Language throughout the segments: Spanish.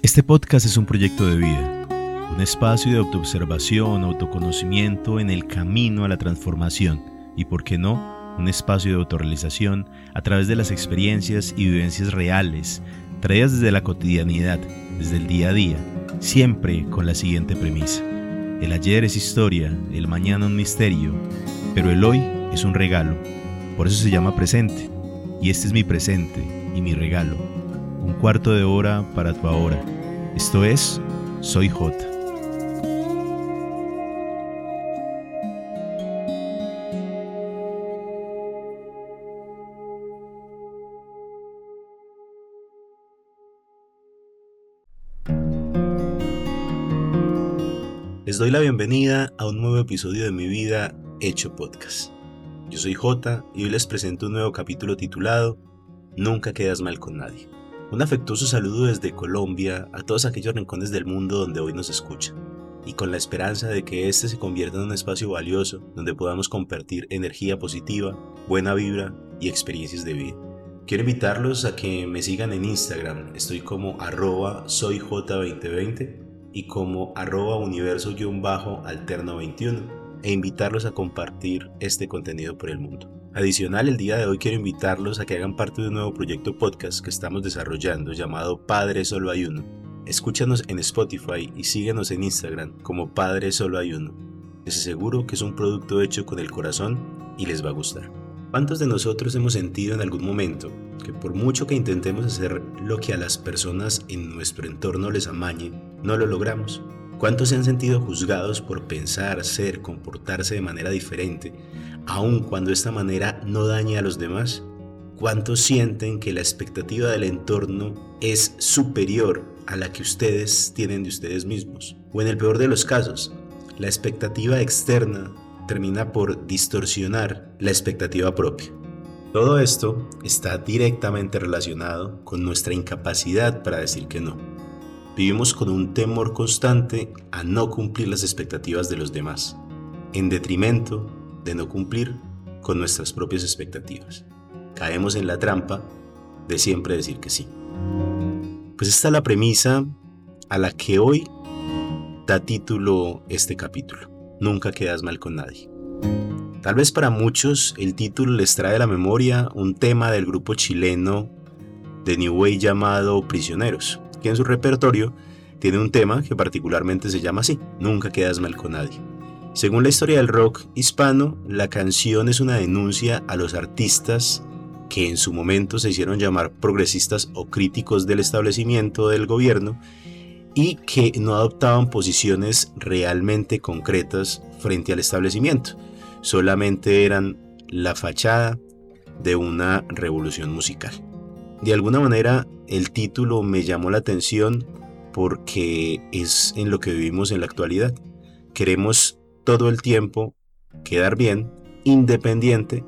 Este podcast es un proyecto de vida, un espacio de autoobservación, autoconocimiento en el camino a la transformación y, por qué no, un espacio de autorrealización a través de las experiencias y vivencias reales, traídas desde la cotidianidad, desde el día a día, siempre con la siguiente premisa. El ayer es historia, el mañana un misterio, pero el hoy es un regalo. Por eso se llama presente. Y este es mi presente y mi regalo un cuarto de hora para tu ahora. Esto es Soy J. Les doy la bienvenida a un nuevo episodio de mi vida hecho podcast. Yo soy J y hoy les presento un nuevo capítulo titulado Nunca quedas mal con nadie. Un afectuoso saludo desde Colombia a todos aquellos rincones del mundo donde hoy nos escuchan, y con la esperanza de que este se convierta en un espacio valioso donde podamos compartir energía positiva, buena vibra y experiencias de vida. Quiero invitarlos a que me sigan en Instagram, estoy como arroba soyj2020 y como arroba universo-alterno21 e invitarlos a compartir este contenido por el mundo. Adicional, el día de hoy quiero invitarlos a que hagan parte de un nuevo proyecto podcast que estamos desarrollando llamado Padre Solo Hay Uno. Escúchanos en Spotify y síguenos en Instagram como Padre Solo Hay Uno. Les aseguro que es un producto hecho con el corazón y les va a gustar. ¿Cuántos de nosotros hemos sentido en algún momento que por mucho que intentemos hacer lo que a las personas en nuestro entorno les amañe, no lo logramos? ¿Cuántos se han sentido juzgados por pensar, ser, comportarse de manera diferente, aun cuando esta manera no dañe a los demás? ¿Cuántos sienten que la expectativa del entorno es superior a la que ustedes tienen de ustedes mismos? O en el peor de los casos, la expectativa externa termina por distorsionar la expectativa propia. Todo esto está directamente relacionado con nuestra incapacidad para decir que no. Vivimos con un temor constante a no cumplir las expectativas de los demás, en detrimento de no cumplir con nuestras propias expectativas. Caemos en la trampa de siempre decir que sí. Pues esta es la premisa a la que hoy da título este capítulo. Nunca quedas mal con nadie. Tal vez para muchos el título les trae a la memoria un tema del grupo chileno de New Way llamado Prisioneros, que en su repertorio tiene un tema que particularmente se llama así, Nunca quedas mal con nadie. Según la historia del rock hispano, la canción es una denuncia a los artistas que en su momento se hicieron llamar progresistas o críticos del establecimiento del gobierno y que no adoptaban posiciones realmente concretas frente al establecimiento, solamente eran la fachada de una revolución musical. De alguna manera el título me llamó la atención porque es en lo que vivimos en la actualidad. Queremos todo el tiempo quedar bien, independiente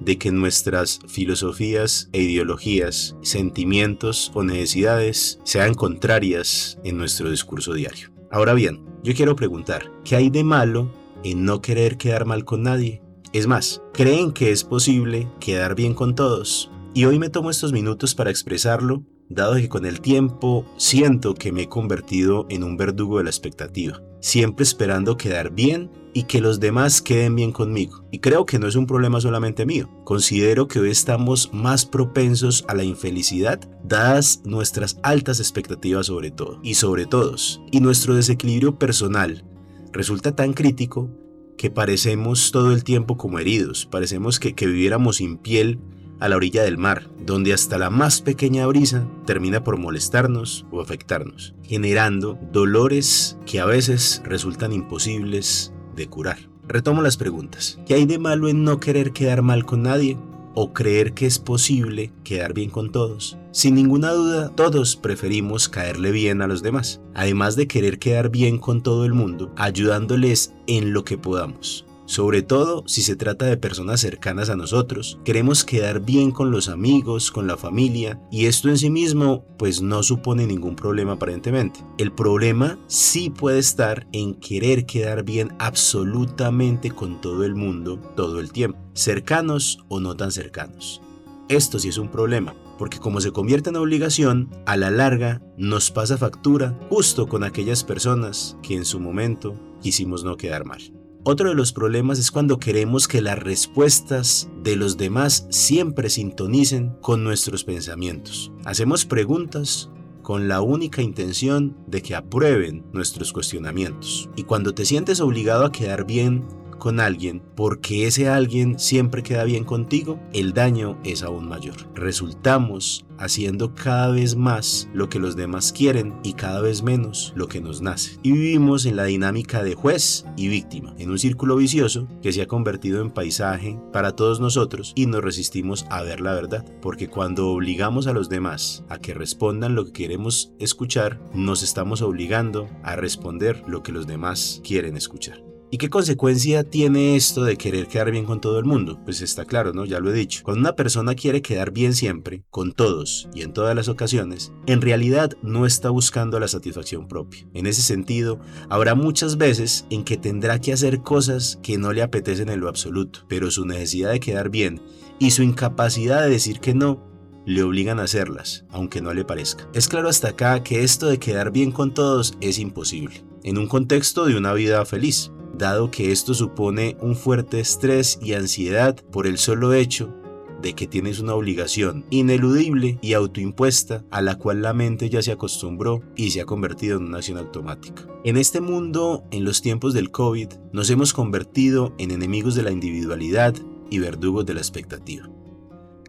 de que nuestras filosofías e ideologías, sentimientos o necesidades sean contrarias en nuestro discurso diario. Ahora bien, yo quiero preguntar, ¿qué hay de malo en no querer quedar mal con nadie? Es más, ¿creen que es posible quedar bien con todos? Y hoy me tomo estos minutos para expresarlo, dado que con el tiempo siento que me he convertido en un verdugo de la expectativa, siempre esperando quedar bien y que los demás queden bien conmigo. Y creo que no es un problema solamente mío. Considero que hoy estamos más propensos a la infelicidad, dadas nuestras altas expectativas sobre todo y sobre todos. Y nuestro desequilibrio personal resulta tan crítico que parecemos todo el tiempo como heridos, parecemos que, que viviéramos sin piel a la orilla del mar, donde hasta la más pequeña brisa termina por molestarnos o afectarnos, generando dolores que a veces resultan imposibles de curar. Retomo las preguntas. ¿Qué hay de malo en no querer quedar mal con nadie? ¿O creer que es posible quedar bien con todos? Sin ninguna duda, todos preferimos caerle bien a los demás, además de querer quedar bien con todo el mundo, ayudándoles en lo que podamos sobre todo si se trata de personas cercanas a nosotros. Queremos quedar bien con los amigos, con la familia, y esto en sí mismo pues no supone ningún problema aparentemente. El problema sí puede estar en querer quedar bien absolutamente con todo el mundo todo el tiempo, cercanos o no tan cercanos. Esto sí es un problema, porque como se convierte en obligación, a la larga nos pasa factura justo con aquellas personas que en su momento quisimos no quedar mal. Otro de los problemas es cuando queremos que las respuestas de los demás siempre sintonicen con nuestros pensamientos. Hacemos preguntas con la única intención de que aprueben nuestros cuestionamientos. Y cuando te sientes obligado a quedar bien con alguien porque ese alguien siempre queda bien contigo, el daño es aún mayor. Resultamos haciendo cada vez más lo que los demás quieren y cada vez menos lo que nos nace. Y vivimos en la dinámica de juez y víctima, en un círculo vicioso que se ha convertido en paisaje para todos nosotros y nos resistimos a ver la verdad, porque cuando obligamos a los demás a que respondan lo que queremos escuchar, nos estamos obligando a responder lo que los demás quieren escuchar. ¿Y qué consecuencia tiene esto de querer quedar bien con todo el mundo? Pues está claro, ¿no? Ya lo he dicho. Cuando una persona quiere quedar bien siempre, con todos y en todas las ocasiones, en realidad no está buscando la satisfacción propia. En ese sentido, habrá muchas veces en que tendrá que hacer cosas que no le apetecen en lo absoluto, pero su necesidad de quedar bien y su incapacidad de decir que no le obligan a hacerlas, aunque no le parezca. Es claro hasta acá que esto de quedar bien con todos es imposible, en un contexto de una vida feliz dado que esto supone un fuerte estrés y ansiedad por el solo hecho de que tienes una obligación ineludible y autoimpuesta a la cual la mente ya se acostumbró y se ha convertido en una acción automática. En este mundo, en los tiempos del COVID, nos hemos convertido en enemigos de la individualidad y verdugos de la expectativa.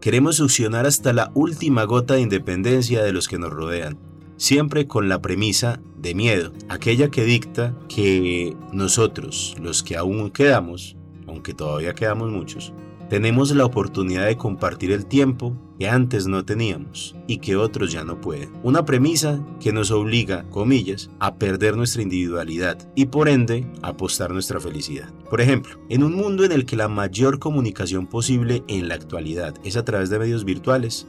Queremos succionar hasta la última gota de independencia de los que nos rodean, siempre con la premisa de miedo, aquella que dicta que nosotros, los que aún quedamos, aunque todavía quedamos muchos, tenemos la oportunidad de compartir el tiempo que antes no teníamos y que otros ya no pueden. Una premisa que nos obliga, comillas, a perder nuestra individualidad y por ende a apostar nuestra felicidad. Por ejemplo, en un mundo en el que la mayor comunicación posible en la actualidad es a través de medios virtuales,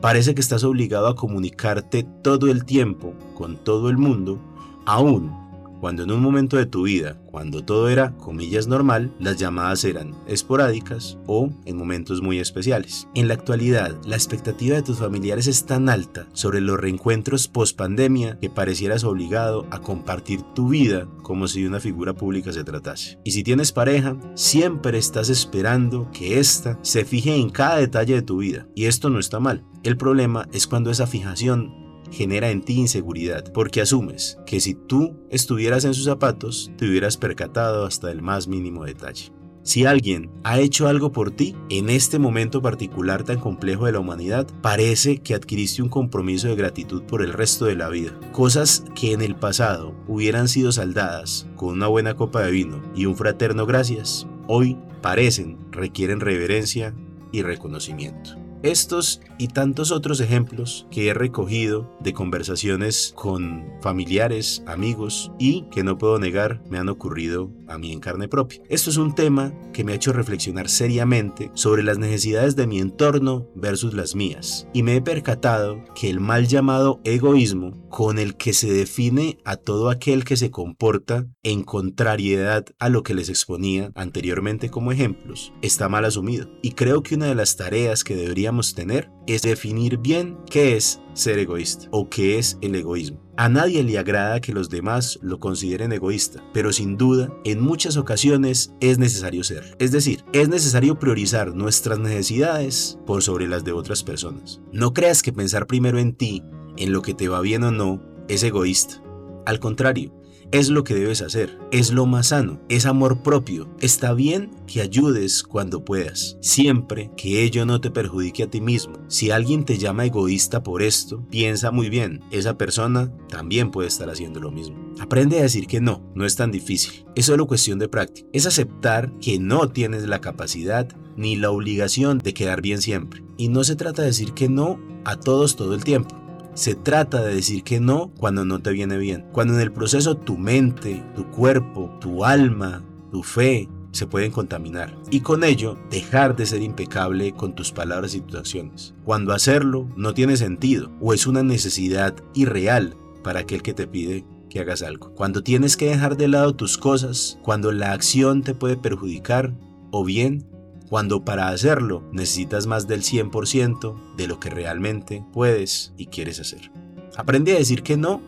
Parece que estás obligado a comunicarte todo el tiempo con todo el mundo, aún cuando en un momento de tu vida, cuando todo era, comillas, normal, las llamadas eran esporádicas o en momentos muy especiales. En la actualidad, la expectativa de tus familiares es tan alta sobre los reencuentros post pandemia que parecieras obligado a compartir tu vida como si de una figura pública se tratase. Y si tienes pareja, siempre estás esperando que ésta se fije en cada detalle de tu vida. Y esto no está mal. El problema es cuando esa fijación genera en ti inseguridad, porque asumes que si tú estuvieras en sus zapatos, te hubieras percatado hasta el más mínimo detalle. Si alguien ha hecho algo por ti en este momento particular tan complejo de la humanidad, parece que adquiriste un compromiso de gratitud por el resto de la vida. Cosas que en el pasado hubieran sido saldadas con una buena copa de vino y un fraterno gracias, hoy parecen requieren reverencia y reconocimiento. Estos y tantos otros ejemplos que he recogido de conversaciones con familiares, amigos y que no puedo negar me han ocurrido a mí en carne propia. Esto es un tema que me ha hecho reflexionar seriamente sobre las necesidades de mi entorno versus las mías y me he percatado que el mal llamado egoísmo con el que se define a todo aquel que se comporta en contrariedad a lo que les exponía anteriormente como ejemplos está mal asumido y creo que una de las tareas que debería tener es definir bien qué es ser egoísta o qué es el egoísmo. A nadie le agrada que los demás lo consideren egoísta, pero sin duda, en muchas ocasiones es necesario serlo. Es decir, es necesario priorizar nuestras necesidades por sobre las de otras personas. No creas que pensar primero en ti, en lo que te va bien o no, es egoísta. Al contrario, es lo que debes hacer, es lo más sano, es amor propio. Está bien que ayudes cuando puedas, siempre que ello no te perjudique a ti mismo. Si alguien te llama egoísta por esto, piensa muy bien, esa persona también puede estar haciendo lo mismo. Aprende a decir que no, no es tan difícil, es solo cuestión de práctica. Es aceptar que no tienes la capacidad ni la obligación de quedar bien siempre. Y no se trata de decir que no a todos todo el tiempo se trata de decir que no cuando no te viene bien. Cuando en el proceso tu mente, tu cuerpo, tu alma, tu fe se pueden contaminar y con ello dejar de ser impecable con tus palabras y tus acciones. Cuando hacerlo no tiene sentido o es una necesidad irreal para aquel que te pide que hagas algo. Cuando tienes que dejar de lado tus cosas, cuando la acción te puede perjudicar o bien cuando para hacerlo necesitas más del 100% de lo que realmente puedes y quieres hacer. Aprende a decir que no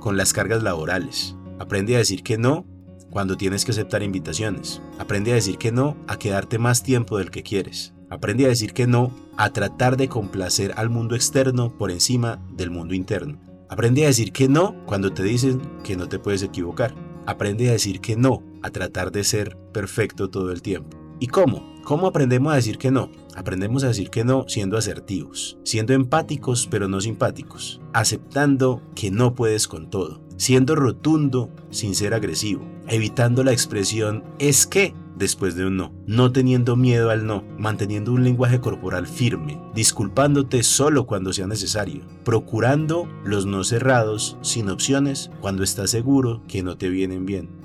con las cargas laborales. Aprende a decir que no cuando tienes que aceptar invitaciones. Aprende a decir que no a quedarte más tiempo del que quieres. Aprende a decir que no a tratar de complacer al mundo externo por encima del mundo interno. Aprende a decir que no cuando te dicen que no te puedes equivocar. Aprende a decir que no a tratar de ser perfecto todo el tiempo. ¿Y cómo? ¿Cómo aprendemos a decir que no? Aprendemos a decir que no siendo asertivos, siendo empáticos pero no simpáticos, aceptando que no puedes con todo, siendo rotundo sin ser agresivo, evitando la expresión es que después de un no, no teniendo miedo al no, manteniendo un lenguaje corporal firme, disculpándote solo cuando sea necesario, procurando los no cerrados sin opciones cuando estás seguro que no te vienen bien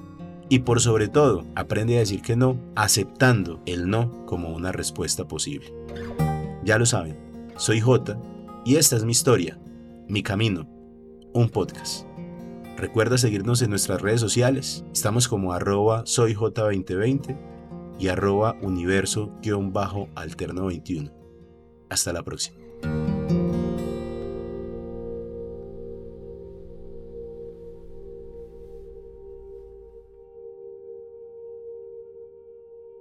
y por sobre todo, aprende a decir que no, aceptando el no como una respuesta posible. Ya lo saben, soy J y esta es mi historia, mi camino, un podcast. Recuerda seguirnos en nuestras redes sociales, estamos como arroba soyj2020 y arroba universo-alterno21. Hasta la próxima.